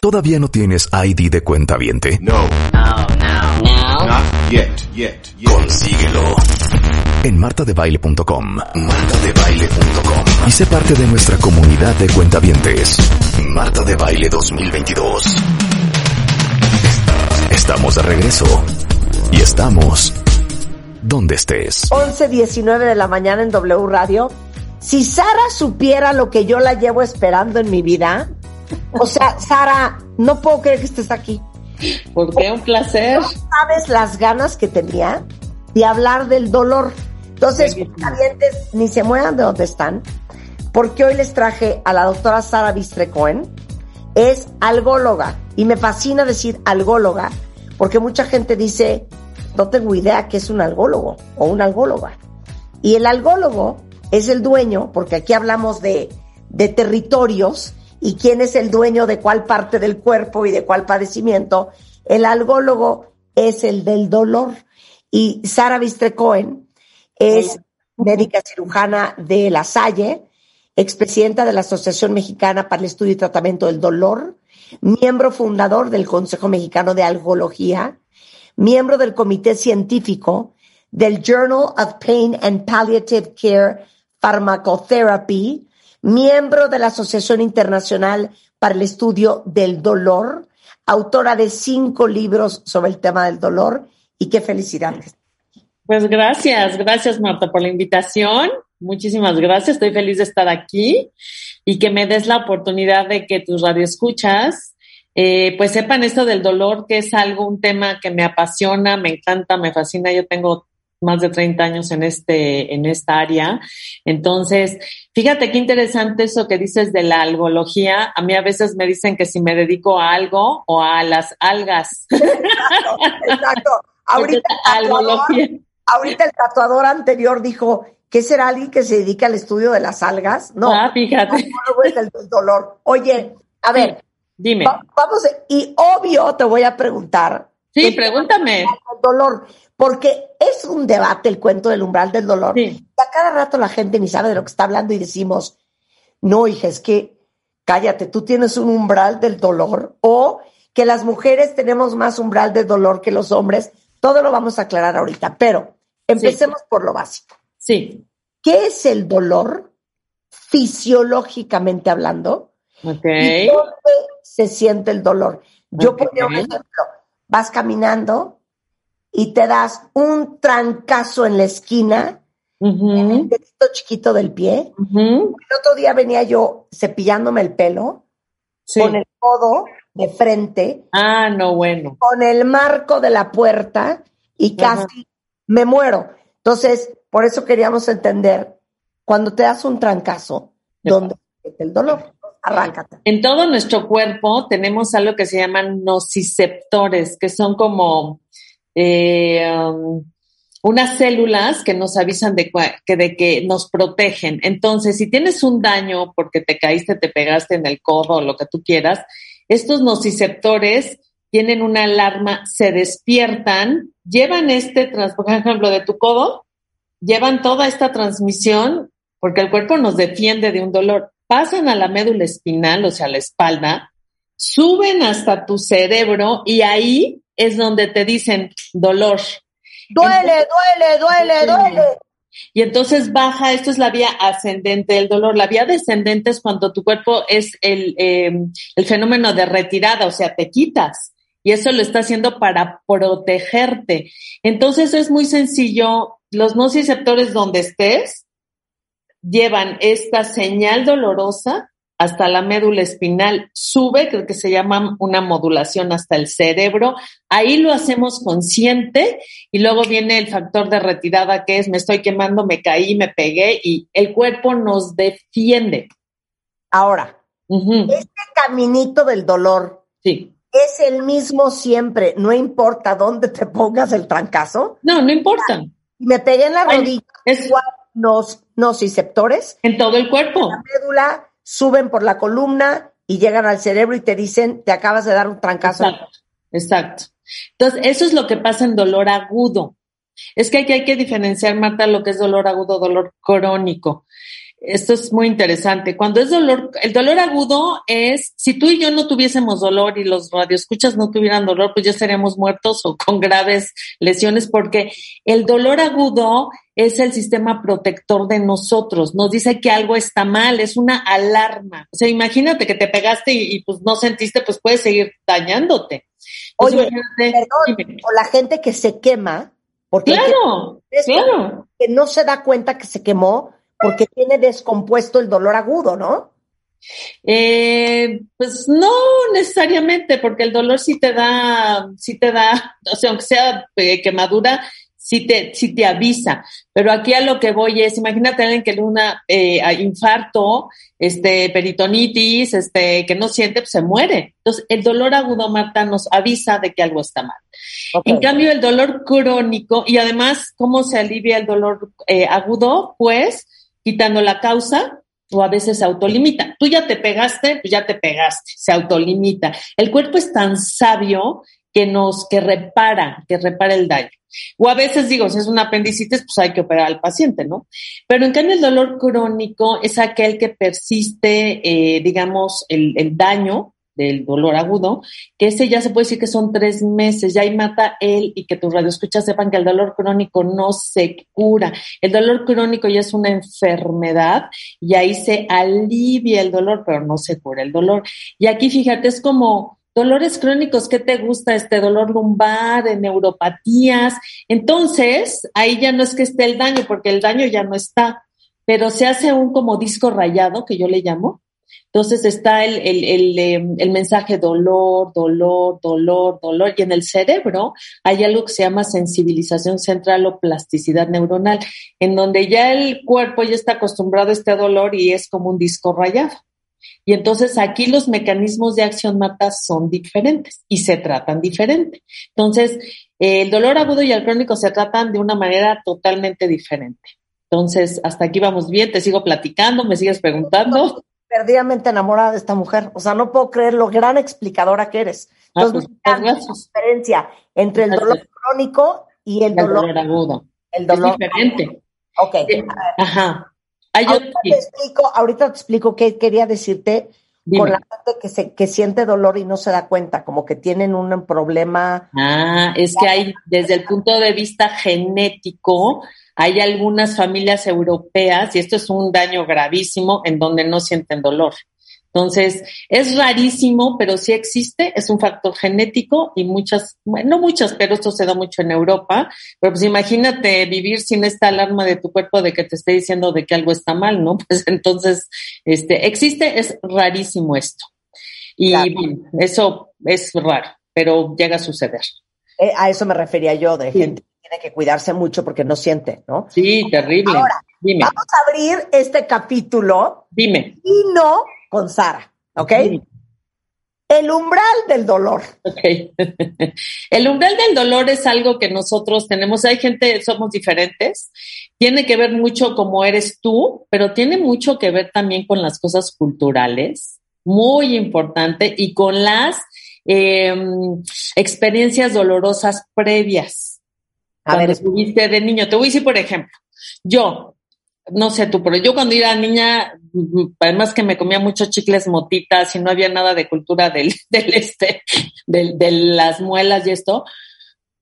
¿Todavía no tienes ID de cuenta viente? No. No, no, no. Not yet, yet, yet. Consíguelo en martadebaile.com. Martadebaile.com. Y sé parte de nuestra comunidad de cuentavientes. Marta de Baile 2022. Estamos de regreso. Y estamos donde estés. 11.19 de la mañana en W Radio. Si Sara supiera lo que yo la llevo esperando en mi vida, o sea, Sara, no puedo creer que estés aquí. Porque un placer. No sabes las ganas que tenía de hablar del dolor. Entonces, ni se muevan de donde están, porque hoy les traje a la doctora Sara Bistre Cohen. Es algóloga y me fascina decir algóloga, porque mucha gente dice, no tengo idea qué es un algólogo o una algóloga. Y el algólogo es el dueño, porque aquí hablamos de, de territorios y quién es el dueño de cuál parte del cuerpo y de cuál padecimiento. El algólogo es el del dolor. Y Sara Bistre Cohen es médica cirujana de La Salle, expresidenta de la Asociación Mexicana para el Estudio y Tratamiento del Dolor, miembro fundador del Consejo Mexicano de Algología, miembro del Comité Científico del Journal of Pain and Palliative Care Pharmacotherapy, miembro de la Asociación Internacional para el Estudio del Dolor, autora de cinco libros sobre el tema del dolor y qué felicidades. Pues gracias, gracias Marta por la invitación. Muchísimas gracias, estoy feliz de estar aquí y que me des la oportunidad de que tus radioescuchas eh, pues sepan esto del dolor, que es algo, un tema que me apasiona, me encanta, me fascina. Yo tengo más de 30 años en este, en esta área. Entonces, fíjate qué interesante eso que dices de la algología. A mí a veces me dicen que si me dedico a algo o a las algas. Exacto, exacto. Ahorita, el tatuador, ahorita el tatuador anterior dijo, ¿qué será alguien que se dedica al estudio de las algas? No. Ah, fíjate. No, es el dolor. Oye, a ver. Dime. Va, vamos, y obvio te voy a preguntar. Sí, pregúntame. El dolor, porque es un debate el cuento del umbral del dolor. Sí. Y a cada rato la gente ni sabe de lo que está hablando y decimos, no, hija, es que cállate, tú tienes un umbral del dolor o que las mujeres tenemos más umbral del dolor que los hombres. Todo lo vamos a aclarar ahorita, pero empecemos sí. por lo básico. Sí. ¿Qué es el dolor fisiológicamente hablando? Okay. ¿Y dónde se siente el dolor? Yo Okay. ponía un ejemplo. Vas caminando y te das un trancazo en la esquina, en el dedito chiquito del pie. El otro día venía yo cepillándome el pelo Sí. con el codo de frente, Ah, no, bueno. con el marco de la puerta y casi me muero. Entonces, por eso queríamos entender, cuando te das un trancazo, ¿dónde el dolor? Arráncate. En todo nuestro cuerpo tenemos algo que se llaman nociceptores, que son como eh, um, unas células que nos avisan de, que, de que nos protegen. Entonces, si tienes un daño porque te caíste, te pegaste en el codo o lo que tú quieras, estos nociceptores tienen una alarma, se despiertan, llevan este, por ejemplo, de tu codo, llevan toda esta transmisión porque el cuerpo nos defiende de un dolor. Pasan a la médula espinal, o sea, a la espalda, suben hasta tu cerebro y ahí es donde te dicen dolor. Duele, duele, duele, duele. Y entonces baja, esto es la vía ascendente del dolor. La vía descendente es cuando tu cuerpo es el, eh, el fenómeno de retirada, o sea, te quitas. Y eso lo está haciendo para protegerte. Entonces es muy sencillo. Los nociceptores donde estés llevan esta señal dolorosa hasta la médula espinal, sube, creo que se llama una modulación hasta el cerebro. Ahí lo hacemos consciente y luego viene el factor de retirada que es me estoy quemando, me caí, me pegué y el cuerpo nos defiende. Ahora, Este caminito del dolor. Sí. ¿Es el mismo siempre? No importa dónde te pongas el trancazo. No, no importa. Me pegué en la rodilla. Es los nociceptores. En todo el cuerpo. La médula suben por la columna y llegan al cerebro y te dicen, te acabas de dar un trancazo. Exacto. Exacto. Entonces, eso es lo que pasa en dolor agudo. Es que hay, que hay que diferenciar, Marta, lo que es dolor agudo, dolor crónico. Esto es muy interesante. Cuando es dolor, el dolor agudo es, si tú y yo no tuviésemos dolor y los radioescuchas no tuvieran dolor, pues ya estaríamos muertos o con graves lesiones, porque el dolor agudo es el sistema protector de nosotros. Nos dice que algo está mal, es una alarma. O sea, imagínate que te pegaste y, pues no sentiste, pues puedes seguir dañándote. Oye, perdón, o la gente que se quema, porque claro, claro. que no se da cuenta que se quemó porque tiene descompuesto el dolor agudo, ¿no? Eh, pues no necesariamente, porque el dolor sí te da, sí te da, o sea, aunque sea eh, quemadura, sí te, sí te avisa. Pero aquí a lo que voy es, imagínate alguien que le una eh, infarto, este, peritonitis, este, que no siente, pues se muere. Entonces, el dolor agudo, Marta, nos avisa de que algo está mal. En cambio, el dolor crónico, y además, ¿cómo se alivia el dolor eh, agudo? Pues, quitando la causa o a veces se autolimita. Tú ya te pegaste, pues ya te pegaste, se autolimita. El cuerpo es tan sabio que nos, que repara, que repara el daño. O a veces digo, si es una apendicitis, pues hay que operar al paciente, ¿no? Pero en cambio el dolor crónico es aquel que persiste, eh, digamos, el, el daño del dolor agudo, que ese ya se puede decir que son tres meses, ya ahí mata él y que tus radioescuchas sepan que el dolor crónico no se cura. El dolor crónico ya es una enfermedad y ahí se alivia el dolor, pero no se cura el dolor. Y aquí fíjate, es como dolores crónicos, ¿qué te gusta? Este dolor lumbar, de neuropatías. Entonces, ahí ya no es que esté el daño, porque el daño ya no está, pero se hace un como disco rayado, que yo le llamo, entonces está el, el, em, el, mensaje dolor, dolor, dolor, dolor. Y en el cerebro hay algo que se llama sensibilización central o plasticidad neuronal, en donde ya el cuerpo ya está acostumbrado a este dolor y es como un disco rayado. Y entonces aquí los mecanismos de acción mata son diferentes y se tratan diferente. Entonces, el dolor agudo y el crónico se tratan de una manera totalmente diferente. Entonces, hasta aquí vamos bien, te sigo platicando, me sigues preguntando perdidamente enamorada de esta mujer. O sea, no puedo creer lo gran explicadora que eres. Ah, Entonces, ah, la diferencia entre el dolor crónico y el, dolor, agudo. El dolor es diferente. Ok. Ajá. Ahorita, te explico, ahorita te explico qué quería decirte con la gente que, se, que siente dolor y no se da cuenta, como que tienen un problema. Ah, es que hay, desde el punto de vista genético, hay algunas familias europeas, y esto es un daño gravísimo, en donde no sienten dolor. Entonces, es rarísimo, pero sí existe, es un factor genético y muchas, bueno, no muchas, pero esto se da mucho en Europa. Pero pues imagínate vivir sin esta alarma de tu cuerpo de que te esté diciendo de que algo está mal, ¿no? Pues entonces, este, existe, es rarísimo esto. Y eso es raro, pero llega a suceder. Eh, a eso me refería yo, de gente tiene que cuidarse mucho porque no siente, ¿no? Sí, terrible. Ahora, Dime. vamos a abrir este capítulo. Dime. Y no con Sara, ¿ok? El umbral del dolor. Ok. El umbral del dolor es algo que nosotros tenemos. Hay gente, somos diferentes. Tiene que ver mucho cómo eres tú, pero tiene mucho que ver también con las cosas culturales. Muy importante. Y con las em, experiencias dolorosas previas. A ver, estuviste de niño. Te voy a decir, por ejemplo, yo, no sé tú, pero yo cuando era niña, además que me comía muchos chicles motitas y no había nada de cultura del, del este, del, de las muelas y esto,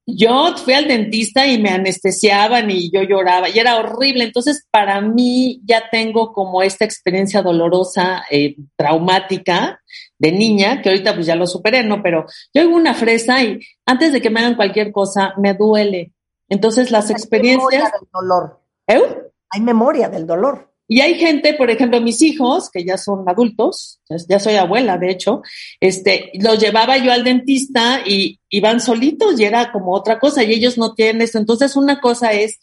yo fui al dentista y me anestesiaban y yo lloraba y era horrible. Entonces, para mí ya tengo como esta experiencia dolorosa, eh, traumática de niña, que ahorita pues ya lo superé, ¿no? Pero yo hago una fresa y antes de que me hagan cualquier cosa, me duele. Entonces las experiencias... Del dolor. ¿Eh? Hay memoria del dolor. Y hay gente, por ejemplo, mis hijos, que ya son adultos, ya soy abuela, de hecho, este, los llevaba yo al dentista y iban solitos y era como otra cosa y ellos no tienen eso. Entonces, una cosa es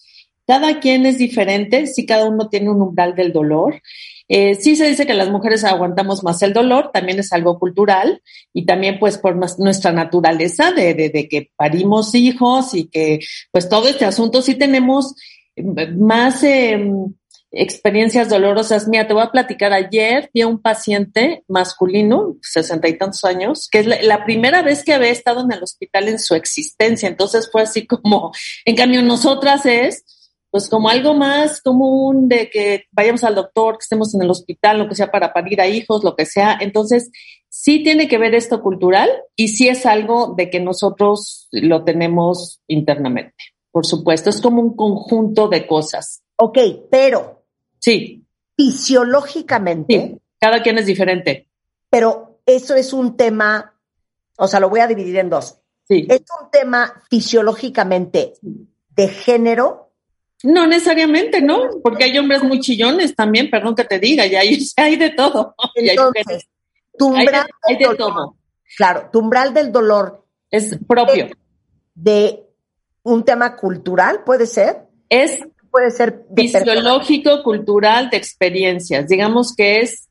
Cada quien es diferente, sí, cada uno tiene un umbral del dolor. Eh, sí se dice que las mujeres aguantamos más el dolor, también es algo cultural y también pues por nuestra naturaleza de, de, de que parimos hijos y que pues todo este asunto sí tenemos más eh, experiencias dolorosas. Mira, te voy a platicar. Ayer vi a un paciente masculino, sesenta y tantos años, que es la, primera vez que había estado en el hospital en su existencia. Entonces fue así como, en cambio, nosotras es pues como algo más común de que vayamos al doctor, que estemos en el hospital, lo que sea para parir a hijos, lo que sea. Entonces, sí tiene que ver esto cultural y sí es algo de que nosotros lo tenemos internamente. Por supuesto, es como un conjunto de cosas. Ok, pero. Sí. Fisiológicamente. Sí, cada quien es diferente. Pero eso es un tema, o sea, lo voy a dividir en dos. Sí. Es un tema fisiológicamente de género. No necesariamente, ¿no? Porque hay hombres muy chillones también, perdón que te diga, y hay, hay de todo. Entonces, tu umbral hay de, todo. Claro, tu umbral del dolor. Es propio. de un tema cultural, ¿puede ser? Es puede ser fisiológico, cultural, de experiencias. Digamos que es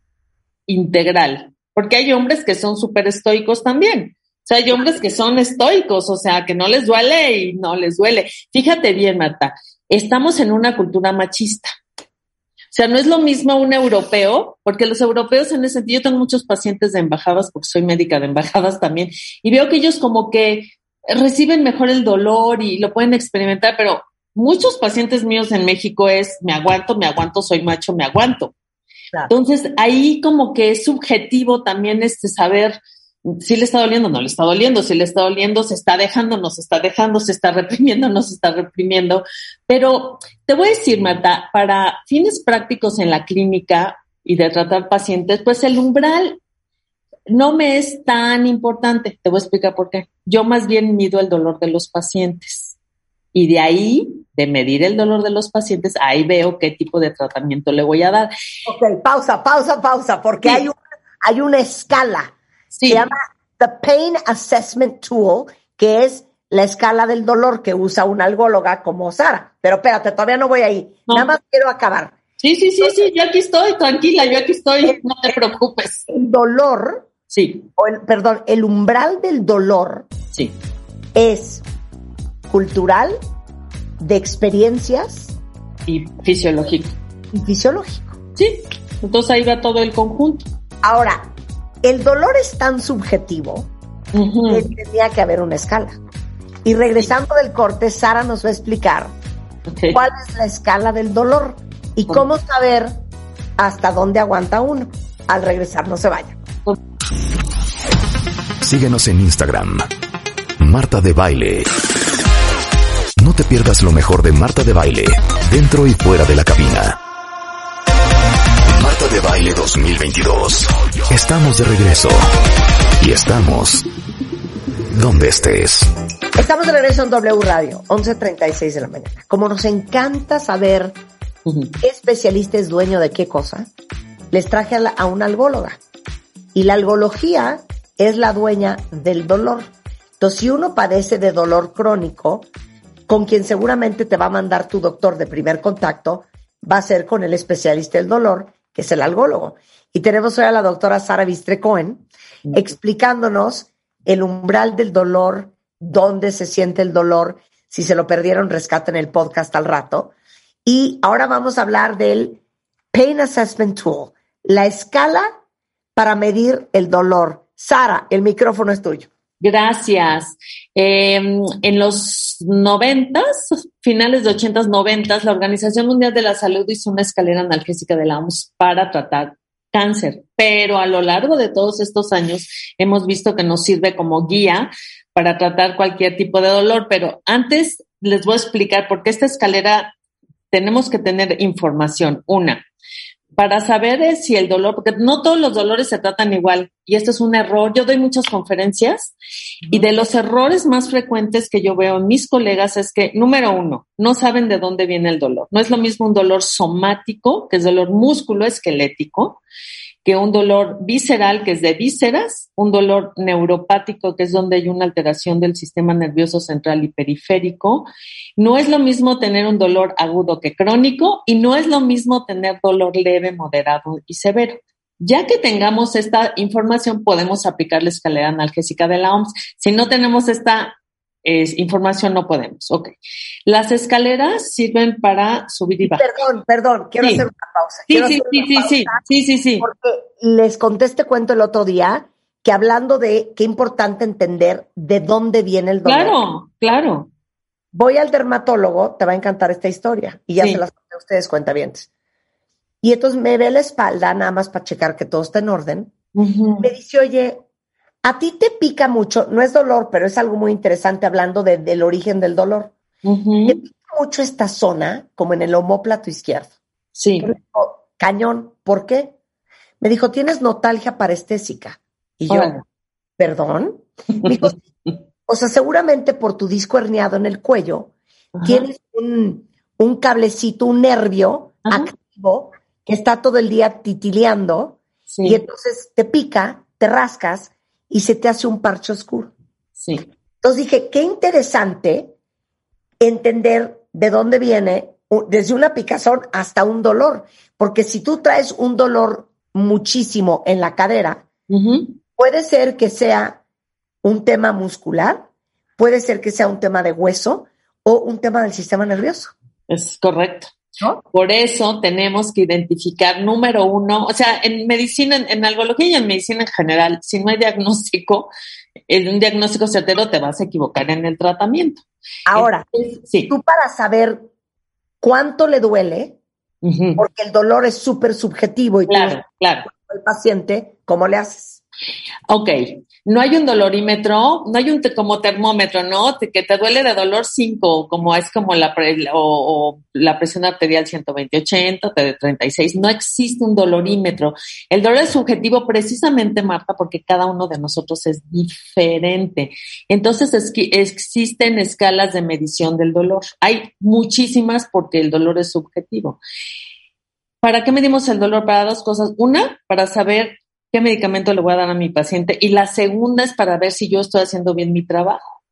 integral, porque hay hombres que son súper estoicos también. O sea, hay hombres que son estoicos, o sea, que no les duele y no les duele. Fíjate bien, Marta, estamos en una cultura machista. O sea, no es lo mismo un europeo, porque los europeos en ese sentido, yo tengo muchos pacientes de embajadas, porque soy médica de embajadas también, y veo que ellos como que reciben mejor el dolor y lo pueden experimentar, pero muchos pacientes míos en México es me aguanto, me aguanto, soy macho, me aguanto. Entonces, ahí como que es subjetivo también este saber si le está doliendo, no le está doliendo, si le está doliendo, se está dejando, no se está dejando, se está reprimiendo, no se está reprimiendo. Pero te voy a decir, Marta, para fines prácticos en la clínica y de tratar pacientes, pues el umbral no me es tan importante. Te voy a explicar por qué. Yo más bien mido el dolor de los pacientes. Y de ahí, de medir el dolor de los pacientes, ahí veo qué tipo de tratamiento le voy a dar. Ok, pausa, pausa, pausa, porque hay, hay una escala. Sí. Se llama The Pain Assessment Tool, que es la escala del dolor que usa una algóloga como Sara. Pero espérate, todavía no voy ahí. Nada más quiero acabar. Sí, sí, sí, sí, yo aquí estoy, tranquila, yo aquí estoy, no te preocupes. El dolor Sí. O el, perdón, el umbral del dolor sí. es cultural, de experiencias. Y fisiológico. Y fisiológico. Sí. Entonces ahí va todo el conjunto. Ahora, el dolor es tan subjetivo que tenía que haber una escala. Y regresando del corte, Sara nos va a explicar cuál es la escala del dolor y cómo saber hasta dónde aguanta uno. Al regresar, no se vaya. Síguenos en Instagram. Marta de Baile. No te pierdas lo mejor de Marta de Baile, dentro y fuera de la cabina. Marta de Baile 2022. Estamos de regreso. Y estamos donde estés. Estamos de regreso en W Radio, 11.36 de la mañana. Como nos encanta saber qué especialista es dueño de qué cosa, les traje a, a una algóloga. Y la algología es la dueña del dolor. Entonces, si uno padece de dolor crónico, con quien seguramente te va a mandar tu doctor de primer contacto, va a ser con el especialista del dolor, que es el algólogo. Y tenemos hoy a la doctora Sara Bistre Cohen explicándonos el umbral del dolor, dónde se siente el dolor. Si se lo perdieron, rescaten el podcast al rato. Y ahora vamos a hablar del Pain Assessment Tool, la escala para medir el dolor Sara, el micrófono es tuyo. Gracias. Em, en los noventas, finales de ochentas, noventas, la Organización Mundial de la Salud hizo una escalera analgésica de la OMS para tratar cáncer, pero a lo largo de todos estos años hemos visto que nos sirve como guía para tratar cualquier tipo de dolor, pero antes les voy a explicar por qué esta escalera tenemos que tener información. Una, para saber si el dolor, porque no todos los dolores se tratan igual y esto es un error. Yo doy muchas conferencias y de los errores más frecuentes que yo veo en mis colegas es que, número uno, no saben de dónde viene el dolor. No es lo mismo un dolor somático, que es dolor músculo esquelético, que un dolor visceral, que es de vísceras, un dolor neuropático, que es donde hay una alteración del sistema nervioso central y periférico. No es lo mismo tener un dolor agudo que crónico y no es lo mismo tener dolor leve, moderado y severo. Ya que tengamos esta información, podemos aplicar la escalera analgésica de la OMS. Si no tenemos esta es, información no podemos. Ok. Las escaleras sirven para subir y bajar. Perdón, perdón, quiero hacer una pausa. Sí, sí, sí, sí, sí, sí, sí, sí. Porque les conté este cuento el otro día que hablando de qué importante entender de dónde viene el dolor. Claro, claro. Voy al dermatólogo, te va a encantar esta historia y ya se las conté a ustedes cuenta bien. Y entonces me ve la espalda nada más para checar que todo está en orden. Me dice, oye, a ti te pica mucho, no es dolor, pero es algo muy interesante hablando del origen del dolor. Me pica mucho esta zona, como en el homóplato izquierdo. Sí. Cañón, ¿por qué? Me dijo, tienes notalgia parestésica. Y yo, ¿perdón? Me dijo, o sea, seguramente por tu disco herniado en el cuello, tienes un, cablecito, un nervio activo que está todo el día titileando y entonces te pica, te rascas y se te hace un parche oscuro. Sí. Entonces dije, qué interesante entender de dónde viene desde una picazón hasta un dolor, porque si tú traes un dolor muchísimo en la cadera, puede ser que sea un tema muscular, puede ser que sea un tema de hueso o un tema del sistema nervioso. Es correcto. Por eso tenemos que identificar, número uno, o sea, en medicina, en, algología y en medicina en general, si no hay diagnóstico, en un diagnóstico certero te vas a equivocar en el tratamiento. Ahora, tú para saber cuánto le duele, porque el dolor es súper subjetivo y claro, claro. el paciente, ¿cómo le haces? Ok, no hay un dolorímetro, no hay un como termómetro, ¿no? Que te duele de dolor 5, como es como la, o, la presión arterial 120-80, de 36. No existe un dolorímetro. El dolor es subjetivo precisamente, Marta, porque cada uno de nosotros es diferente. Entonces existen escalas de medición del dolor. Hay muchísimas porque el dolor es subjetivo. ¿Para qué medimos el dolor? Para dos cosas. Una, para saber qué medicamento le voy a dar a mi paciente. Y la segunda es para ver si yo estoy haciendo bien mi trabajo.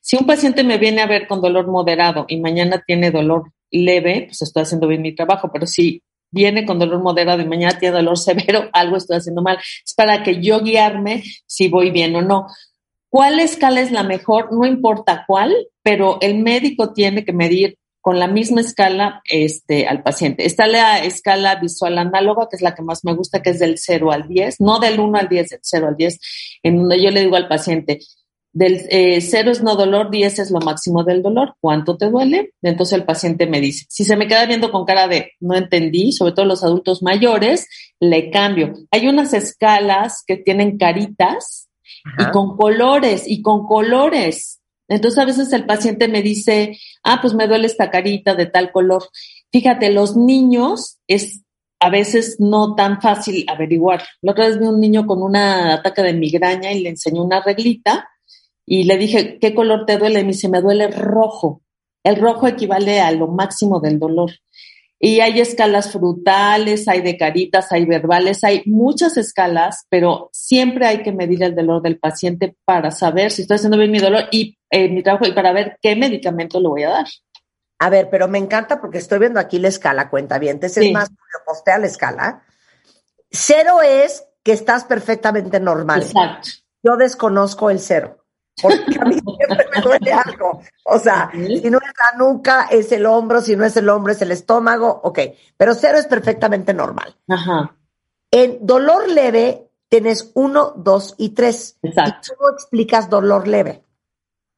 Si un paciente me viene a ver con dolor moderado y mañana tiene dolor leve, pues estoy haciendo bien mi trabajo, pero si viene con dolor moderado y mañana tiene dolor severo, algo estoy haciendo mal. Es para que yo guiarme si voy bien o no. ¿Cuál escala es la mejor? No importa cuál, pero el médico tiene que medir con la misma escala este, al paciente. Está la escala visual análoga, que es la que más me gusta, que es del 0 al 10, no del 1 al 10, del 0 al 10, en donde yo le digo al paciente, del 0 eh, es no dolor, 10 es lo máximo del dolor. ¿Cuánto te duele? Entonces el paciente me dice, si se me queda viendo con cara de no entendí, sobre todo los adultos mayores, le cambio. Hay unas escalas que tienen caritas y con colores, y con colores. Entonces a veces el paciente me dice, ah, pues me duele esta carita de tal color. Fíjate, los niños es a veces no tan fácil averiguar. La otra vez vi un niño con un ataque de migraña y le enseñé una reglita y le dije, ¿qué color te duele? Y me dice, me duele rojo. El rojo equivale a lo máximo del dolor. Y hay escalas frutales, hay de caritas, hay verbales, hay muchas escalas, pero siempre hay que medir el dolor del paciente para saber si estoy haciendo bien mi dolor y eh, mi trabajo y para ver qué medicamento le voy a dar. A ver, pero me encanta porque estoy viendo aquí la escala, cuenta bien. Es más, postea la escala. Cero es que estás perfectamente normal. Exacto. Yo desconozco el cero. Porque a mí siempre me duele algo. O sea, si no es la nuca, es el hombro, si no es el hombro, es el estómago, ok. Pero cero es perfectamente normal. Ajá. En dolor leve, tienes uno, dos y tres. Exacto. ¿Y cómo explicas dolor leve?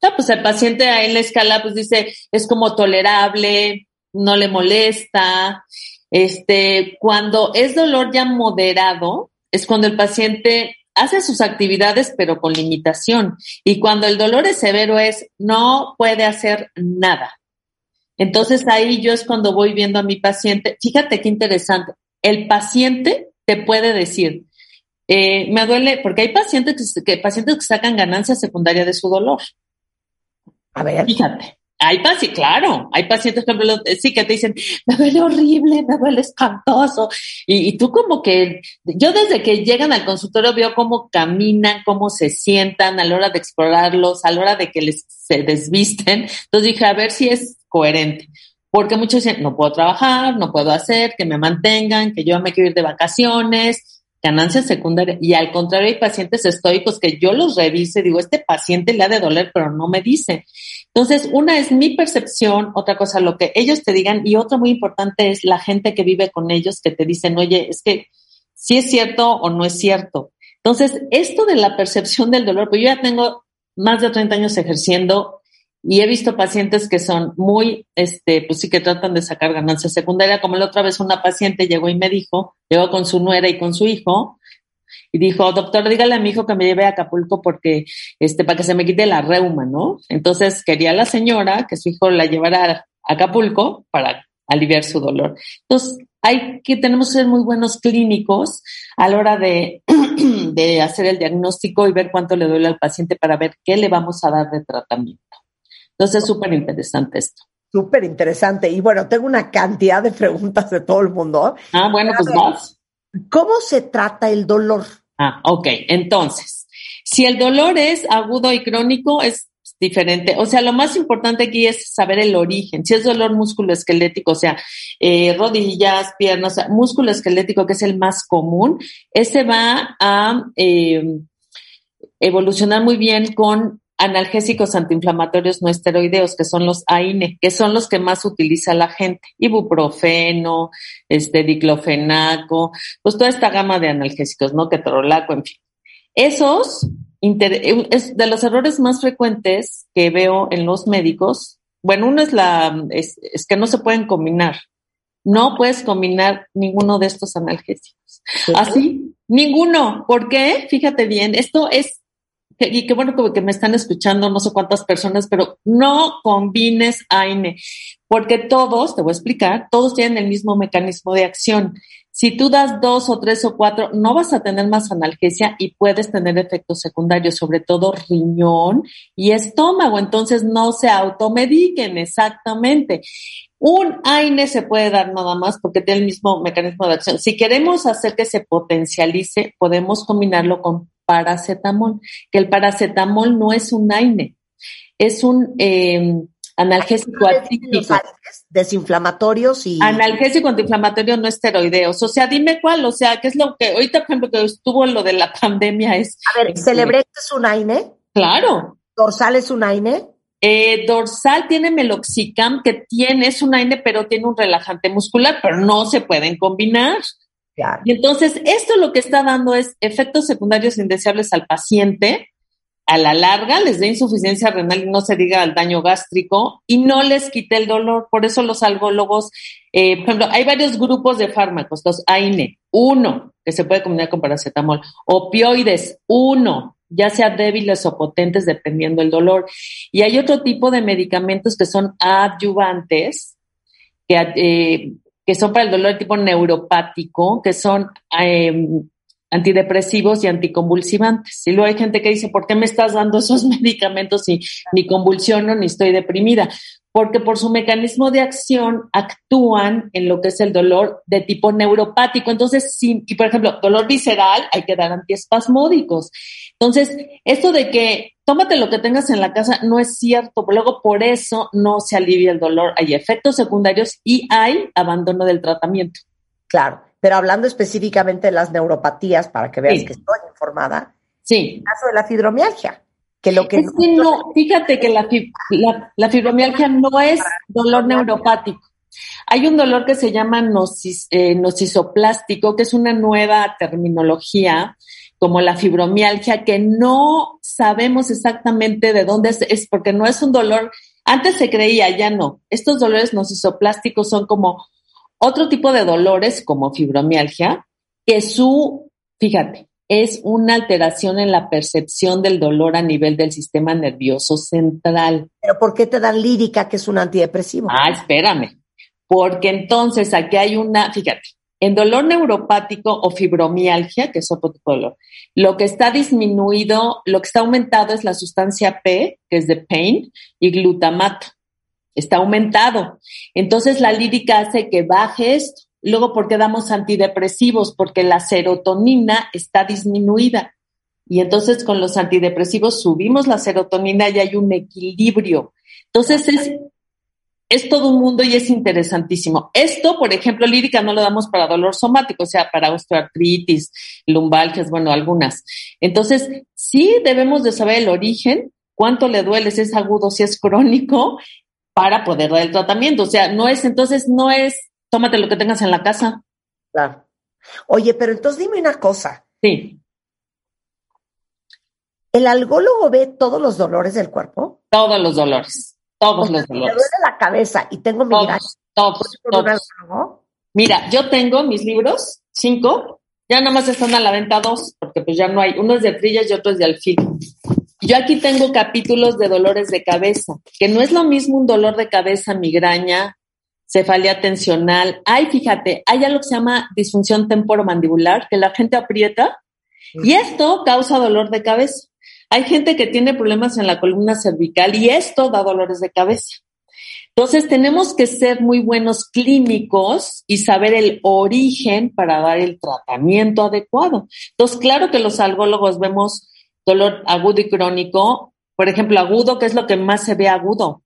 Ah, pues el paciente en la escala, pues dice, es como tolerable, no le molesta. Este, cuando es dolor ya moderado, es cuando el paciente hace sus actividades pero con limitación. Y cuando el dolor es severo es no puede hacer nada. Entonces ahí yo es cuando voy viendo a mi paciente. Fíjate qué interesante. El paciente te puede decir, eh, me duele, porque hay pacientes que, pacientes que sacan ganancia secundaria de su dolor. A ver. Fíjate. Hay pacientes, claro, hay pacientes, por ejemplo, sí que te dicen, me duele horrible, me duele espantoso. Y, y, tú como que, yo desde que llegan al consultorio veo cómo caminan, cómo se sientan a la hora de explorarlos, a la hora de que les se desvisten. Entonces dije, a ver si es coherente. Porque muchos dicen, no puedo trabajar, no puedo hacer, que me mantengan, que yo me quiero ir de vacaciones, ganancias secundarias. Y al contrario, hay pacientes estoicos que yo los reviso y digo, este paciente le ha de doler, pero no me dice. Entonces, una es mi percepción, otra cosa lo que ellos te digan y otra muy importante es la gente que vive con ellos que te dicen, oye, es que si es cierto o no es cierto. Entonces, esto de la percepción del dolor, pues yo ya tengo más de 30 años ejerciendo y he visto pacientes que son muy, este, pues sí que tratan de sacar ganancia secundaria, como la otra vez una paciente llegó y me dijo, llegó con su nuera y con su hijo, y dijo, doctor, dígale a mi hijo que me lleve a Acapulco porque, este, para que se me quite la reuma, ¿no? Entonces quería la señora que su hijo la llevara a Acapulco para aliviar su dolor. Entonces, hay que, tenemos que ser muy buenos clínicos a la hora de, de hacer el diagnóstico y ver cuánto le duele al paciente para ver qué le vamos a dar de tratamiento. Entonces, es súper interesante esto. Súper interesante. Y bueno, tengo una cantidad de preguntas de todo el mundo. Ah, bueno, pues vas. ¿Cómo se trata el dolor? Ah, ok. Entonces, si el dolor es agudo y crónico, es diferente. O sea, lo más importante aquí es saber el origen. Si es dolor musculoesquelético, o sea, eh, rodillas, piernas, músculo esquelético, que es el más común, ese va a eh, evolucionar muy bien con analgésicos antiinflamatorios no esteroideos, que son los AINE, que son los que más utiliza la gente, ibuprofeno, este diclofenaco, pues toda esta gama de analgésicos, ¿no? Ketorolaco, en fin. Esos, es de los errores más frecuentes que veo en los médicos, bueno, uno es la, es, es que no se pueden combinar. No puedes combinar ninguno de estos analgésicos. Así, ninguno. ¿Por qué? Fíjate bien, esto es y qué bueno que me están escuchando no sé cuántas personas, pero no combines AINE, porque todos, te voy a explicar, todos tienen el mismo mecanismo de acción. Si tú das dos o tres o cuatro, no vas a tener más analgesia y puedes tener efectos secundarios, sobre todo riñón y estómago. Entonces no se automediquen exactamente. Un AINE se puede dar nada más porque tiene el mismo mecanismo de acción. Si queremos hacer que se potencialice, podemos combinarlo con paracetamol, que el paracetamol no es un AINE, es un em, analgésico atípico. Desinflamatorios y... Analgésico antiinflamatorio no esteroideos. O sea, dime cuál, o sea, ¿qué es lo que, ahorita, por ejemplo, que estuvo lo de la pandemia es... A ver, ¿Celebrex es un AINE? Claro. ¿Dorsal es un AINE? Eh, dorsal tiene meloxicam, que tiene, es un AINE, pero tiene un relajante muscular, pero no se pueden combinar. Y entonces, esto lo que está dando es efectos secundarios indeseables al paciente, a la larga les da insuficiencia renal y no se diga al daño gástrico y no les quite el dolor. Por eso los algólogos, eh, por ejemplo, hay varios grupos de fármacos, los AINE, uno, que se puede combinar con paracetamol, opioides, uno, ya sea débiles o potentes dependiendo del dolor. Y hay otro tipo de medicamentos que son adyuvantes, que eh, que son para el dolor tipo neuropático, que son em, antidepresivos y anticonvulsivantes. Y luego hay gente que dice, ¿por qué me estás dando esos medicamentos si ni convulsiono ni estoy deprimida? Porque por su mecanismo de acción actúan en lo que es el dolor de tipo neuropático. Entonces, sí, y por ejemplo, dolor visceral, hay que dar antiespasmódicos. Entonces, esto de que tómate lo que tengas en la casa no es cierto. Luego, por eso no se alivia el dolor. Hay efectos secundarios y hay abandono del tratamiento. Claro, pero hablando específicamente de las neuropatías, para que veas que estoy informada. Sí. El caso de la fibromialgia. Que lo que es que no, fíjate que la, la, fibromialgia no es dolor neuropático. Hay un dolor que se llama nocis, eh, nocisoplástico, que es una nueva terminología como la fibromialgia, que no sabemos exactamente de dónde es, es porque no es un dolor, antes se creía, ya no. Estos dolores nocisoplásticos son como otro tipo de dolores, como fibromialgia, que su, fíjate, es una alteración en la percepción del dolor a nivel del sistema nervioso central. ¿Pero por qué te dan lírica, que es un antidepresivo? Ah, espérame. Porque entonces aquí hay una, fíjate, en dolor neuropático o fibromialgia, que es otro tipo de dolor, lo que está disminuido, lo que está aumentado es la sustancia P, que es de pain, y glutamato. está aumentado. Entonces la lírica hace que baje esto. Luego, ¿por qué damos antidepresivos? Porque la serotonina está disminuida. Y entonces con los antidepresivos subimos la serotonina y hay un equilibrio. Entonces es, es todo un mundo y es interesantísimo. Esto, por ejemplo, lírica no lo damos para dolor somático, o sea, para osteoartritis, lumbalgias, bueno, algunas. Entonces, sí debemos de saber el origen, cuánto le duele, si es agudo, si es crónico, para poder dar el tratamiento. O sea, no es, entonces no es, tómate lo que tengas en la casa. Claro. Oye, pero entonces dime una cosa. Sí. ¿El algólogo ve todos los dolores del cuerpo? Todos los dolores, todos los dolores. Me duele la cabeza y tengo migraña. Todos, todos, Mira, yo tengo mis libros, cinco, ya nada más están a la venta dos, porque pues ya no hay, uno es de trillas y otro es de alfil. Yo aquí tengo capítulos de dolores de cabeza, que no es lo mismo un dolor de cabeza, migraña, cefalea tensional. Hay, fíjate, hay algo que se llama disfunción temporomandibular, que la gente aprieta y esto causa dolor de cabeza. Hay gente que tiene problemas en la columna cervical y esto da dolores de cabeza. Entonces tenemos que ser muy buenos clínicos y saber el origen para dar el tratamiento adecuado. Entonces, claro que los algólogos vemos dolor agudo y crónico, por ejemplo, agudo, que es lo que más se ve agudo,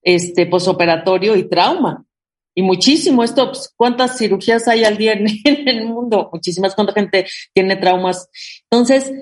este posoperatorio y trauma. Y muchísimo, esto, pues, ¿cuántas cirugías hay al día en, en, el mundo? Muchísimas, cuánta gente tiene traumas. Entonces,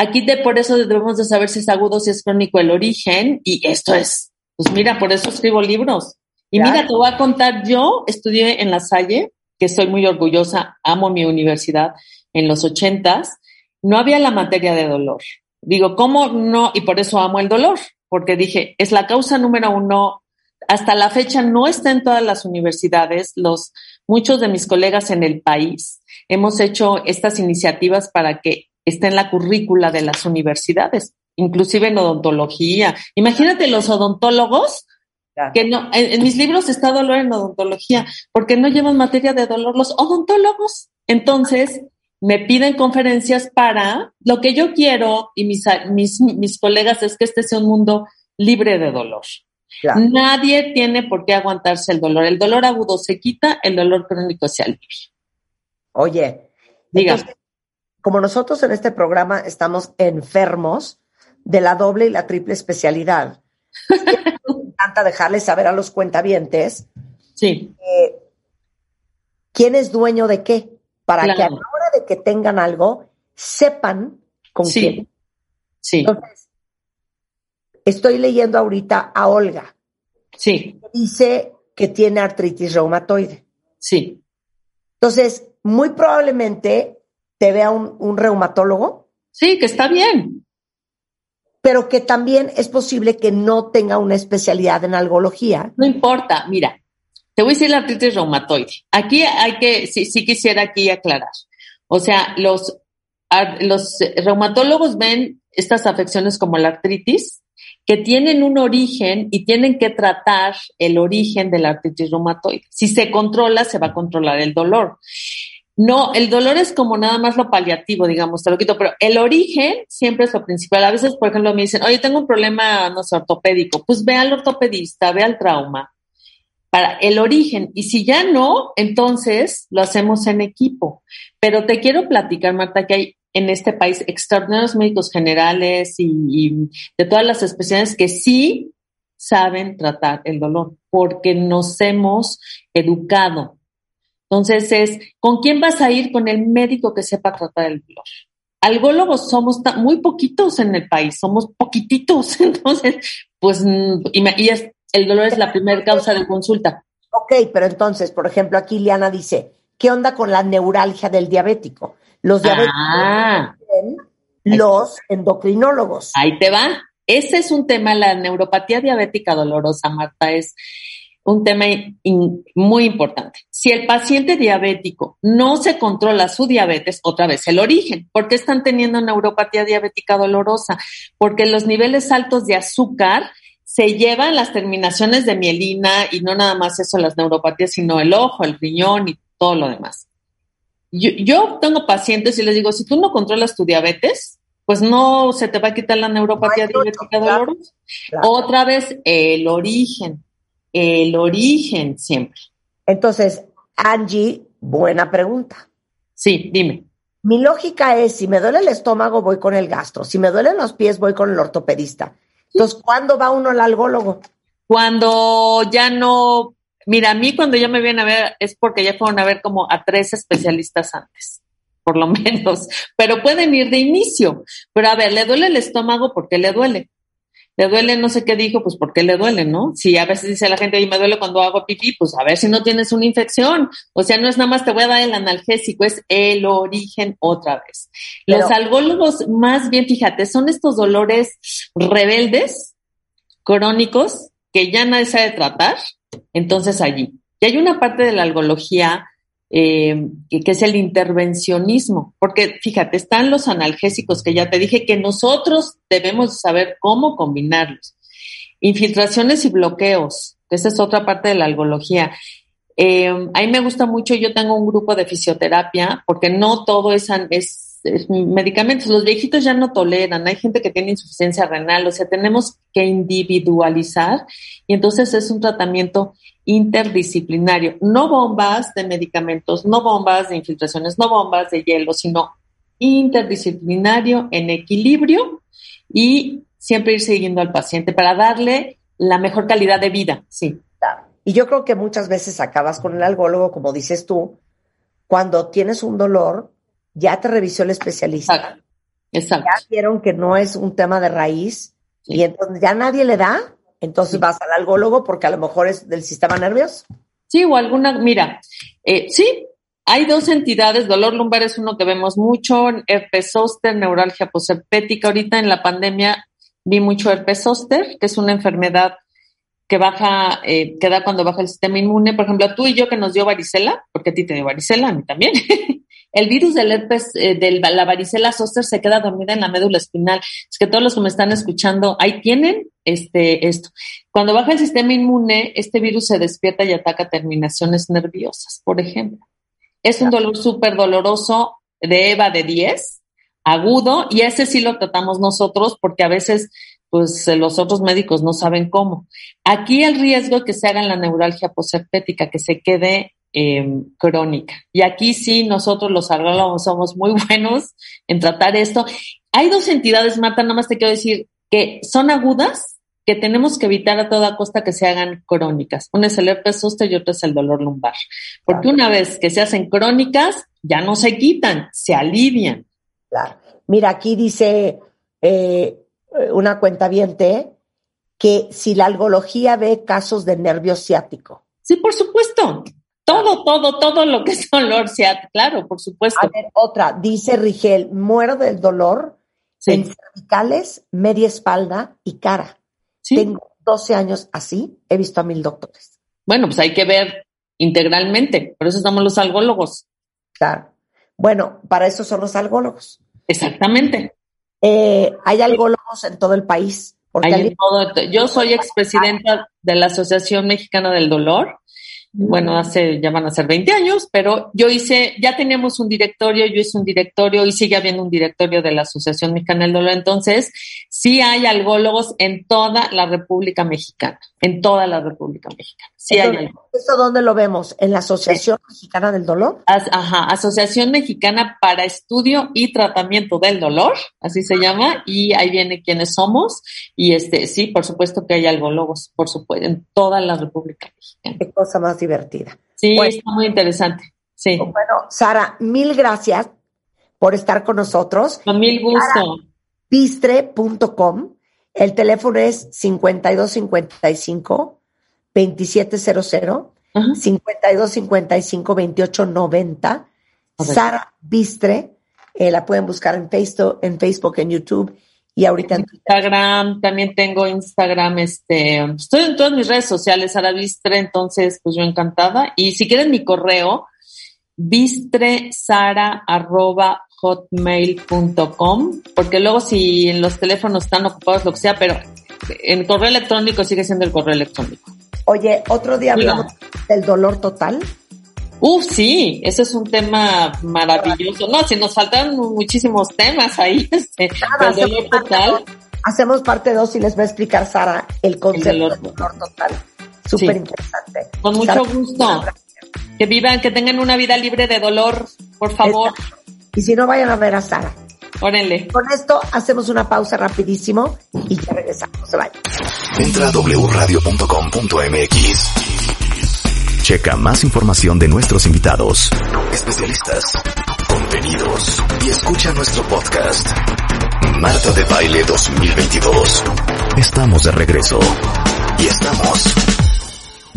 Aquí de, por eso debemos de saber si es agudo, si es crónico el origen, y esto es, pues mira, por eso escribo libros. Y mira, te voy a contar, yo estudié en La Salle, que soy muy orgullosa, amo mi universidad, en los ochentas, no había la materia de dolor. Digo, ¿cómo no? Y por eso amo el dolor, porque dije, es la causa número uno. Hasta la fecha no está en todas las universidades. Los, muchos de mis colegas en el país hemos hecho estas iniciativas para que está en la currícula de las universidades, inclusive en odontología. Imagínate los odontólogos que no, en, mis libros está dolor en odontología, porque no llevan materia de dolor los odontólogos. Entonces, me piden conferencias para lo que yo quiero y mis, mis, mis colegas es que este sea un mundo libre de dolor. Nadie tiene por qué aguantarse el dolor. El dolor agudo se quita, el dolor crónico se alivia. Oye, Dígame como nosotros en este programa estamos enfermos de la doble y la triple especialidad, me encanta dejarles saber a los cuentavientes sí. quién es dueño de qué, para que a la hora de que tengan algo, sepan con quién. Sí. Entonces, estoy leyendo ahorita a Olga. Sí. Dice que tiene artritis reumatoide. Sí. Entonces, muy probablemente te vea un, un reumatólogo. Sí, que está bien. Pero que también es posible que no tenga una especialidad en algología. No importa, mira, te voy a decir la artritis reumatoide. Aquí hay que, sí, sí quisiera aquí aclarar. O sea, los, los reumatólogos ven estas afecciones como la artritis, que tienen un origen y tienen que tratar el origen de la artritis reumatoide. Si se controla, se va a controlar el dolor. No, el dolor es como nada más lo paliativo, digamos, te lo quito, pero el origen siempre es lo principal. A veces, por ejemplo, me dicen, oye, tengo un problema, no sé, ortopédico. Pues ve al ortopedista, ve al trauma para el origen. Y si ya no, entonces lo hacemos en equipo. Pero te quiero platicar, Marta, que hay en este país extraordinarios médicos generales y, y de todas las especialidades que sí saben tratar el dolor, porque nos hemos educado entonces es, ¿con quién vas a ir? Con el médico que sepa tratar el dolor. Algólogos somos muy poquitos en el país, somos poquititos. Entonces, pues, mm, y, es, el dolor es la primera causa de consulta. Ok, pero entonces, por ejemplo, aquí Liana dice, ¿qué onda con la neuralgia del diabético? Los diabéticos ah, los endocrinólogos. Ahí te va. Ese es un tema, la neuropatía diabética dolorosa, Marta, es un tema muy importante. Si el paciente diabético no se controla su diabetes, otra vez el origen. ¿Por qué están teniendo neuropatía diabética dolorosa? Porque los niveles altos de azúcar se llevan las terminaciones de mielina y no nada más eso, las neuropatías, sino el ojo, el riñón y todo lo demás. Yo, tengo pacientes y les digo, si tú no controlas tu diabetes, pues no se te va a quitar la neuropatía diabética dolorosa. Otra vez, el origen el origen siempre. Entonces, Angie, buena pregunta. Sí, dime. Mi lógica es, si me duele el estómago, voy con el gastro. Si me duelen los pies, voy con el ortopedista. Entonces, ¿cuándo va uno al algólogo? Cuando ya no, mira, a mí cuando ya me vienen a ver es porque ya fueron a ver como a tres especialistas antes, por lo menos, pero pueden ir de inicio. Pero a ver, ¿le duele el estómago? ¿Por qué le duele? Le duele no sé qué dijo, pues ¿por qué le duele, no? Si a veces dice la gente, y me duele cuando hago pipí, pues a ver si no tienes una infección. O sea, no es nada más te voy a dar el analgésico, es el origen otra vez. Los algólogos, más bien, fíjate, son estos dolores rebeldes, crónicos, que ya nadie sabe tratar, entonces allí. Y hay una parte de la algología eh, que es el intervencionismo, porque fíjate, están los analgésicos que ya te dije que nosotros debemos saber cómo combinarlos. Infiltraciones y bloqueos, esa es otra parte de la algología. Eh, a mí me gusta mucho, yo tengo un grupo de fisioterapia, porque no todo es, es, medicamentos, los viejitos ya no toleran, hay gente que tiene insuficiencia renal, o sea, tenemos que individualizar y entonces es un tratamiento interdisciplinario, no bombas de medicamentos, no bombas de infiltraciones, no bombas de hielo, sino interdisciplinario en equilibrio y siempre ir siguiendo al paciente para darle la mejor calidad de vida, sí. Y yo creo que muchas veces acabas con el algólogo, como dices tú, cuando tienes un dolor, ya te revisó el especialista. Exacto. Ya vieron que no es un tema de raíz y entonces ya nadie le da entonces vas al algólogo porque a lo mejor es del sistema nervioso. Sí, o alguna, mira, eh, sí, hay dos entidades, dolor lumbar es uno que vemos mucho, herpes zóster, neuralgia posherpética. Ahorita en la pandemia vi mucho herpes zóster, que es una enfermedad que baja, eh, que da cuando baja el sistema inmune. Por ejemplo, tú y yo que nos dio varicela, porque a ti te dio varicela, a mí también. El virus del herpes, eh, de la varicela zoster se queda dormida en la médula espinal. Es que todos los que me están escuchando, ahí tienen este, esto. Cuando baja el sistema inmune, este virus se despierta y ataca terminaciones nerviosas, por ejemplo. Es un dolor súper doloroso de EVA de 10, agudo, y ese sí lo tratamos nosotros porque a veces pues los otros médicos no saben cómo. Aquí el riesgo es que se haga en la neuralgia posherpética, que se quede eh, crónica. Y aquí sí, nosotros los algólogos somos muy buenos en tratar esto. Hay dos entidades, Marta, nada más te quiero decir que son agudas, que tenemos que evitar a toda costa que se hagan crónicas. Una es el herpes zóster y otra es el dolor lumbar. Porque una vez que se hacen crónicas, ya no se quitan, se alivian. Claro. Mira, aquí dice eh, una cuenta viente que si la algología ve casos de nervio ciático. Sí, por supuesto. Todo, todo, todo lo que es dolor, claro, por supuesto. A ver, otra, dice Rigel, muero del dolor en cervicales, media espalda y cara. Tengo 12 años así, he visto a mil doctores. Bueno, pues hay que ver integralmente, por eso estamos los algólogos. Claro. Bueno, para eso son los algólogos. Exactamente. Eh, hay algólogos en todo el país. Porque yo soy expresidenta de la Asociación Mexicana del Dolor bueno, hace, ya van a ser 20 años, pero yo hice, ya teníamos un directorio, yo hice un directorio y sigue habiendo un directorio de la Asociación Mexicana del Dolor. Entonces, sí hay algólogos en toda la República Mexicana, en toda la República Mexicana. Sí hay algólogos. ¿Eso dónde lo vemos? ¿En la Asociación Mexicana del Dolor? Ajá, Asociación Mexicana para Estudio y Tratamiento del Dolor, así se llama, y ahí viene quiénes somos. Y este, sí, por supuesto que hay algólogos, por supuesto, en toda la República Mexicana. Qué cosa más divertida. Sí, está muy interesante. Sí. Bueno, Sara, mil gracias por estar con nosotros. Con mil gusto. Pistre.com. El teléfono es 5255 2700 5255 2890. Sara Bistre, eh, la pueden buscar en Facebook, en Facebook, en YouTube y ahorita en Instagram, también tengo Instagram, este, estoy en todas mis redes sociales, Sara Bistre, entonces pues yo encantada. Y si quieren mi correo, bistresara.hotmail.com, porque luego si en los teléfonos están ocupados, lo que sea, pero en correo electrónico sigue siendo el correo electrónico. Oye, otro día hablamos del dolor total. Uf, sí, ese es un tema maravilloso. No, si nos faltan muchísimos temas ahí. Este, Nada, dolor total. hacemos parte dos y les va a explicar Sara el concepto del dolor total. Súper interesante. Con mucho gusto. Que vivan, que tengan una vida libre de dolor, por favor. Y si no, vayan a ver a Sara. Órale. Con esto hacemos una pausa rapidísimo y ya regresamos. Se vayan. Entra a wradio.com.mx. Checa más información de nuestros invitados, especialistas, contenidos y escucha nuestro podcast. Marta de Baile 2022. Estamos de regreso. Y estamos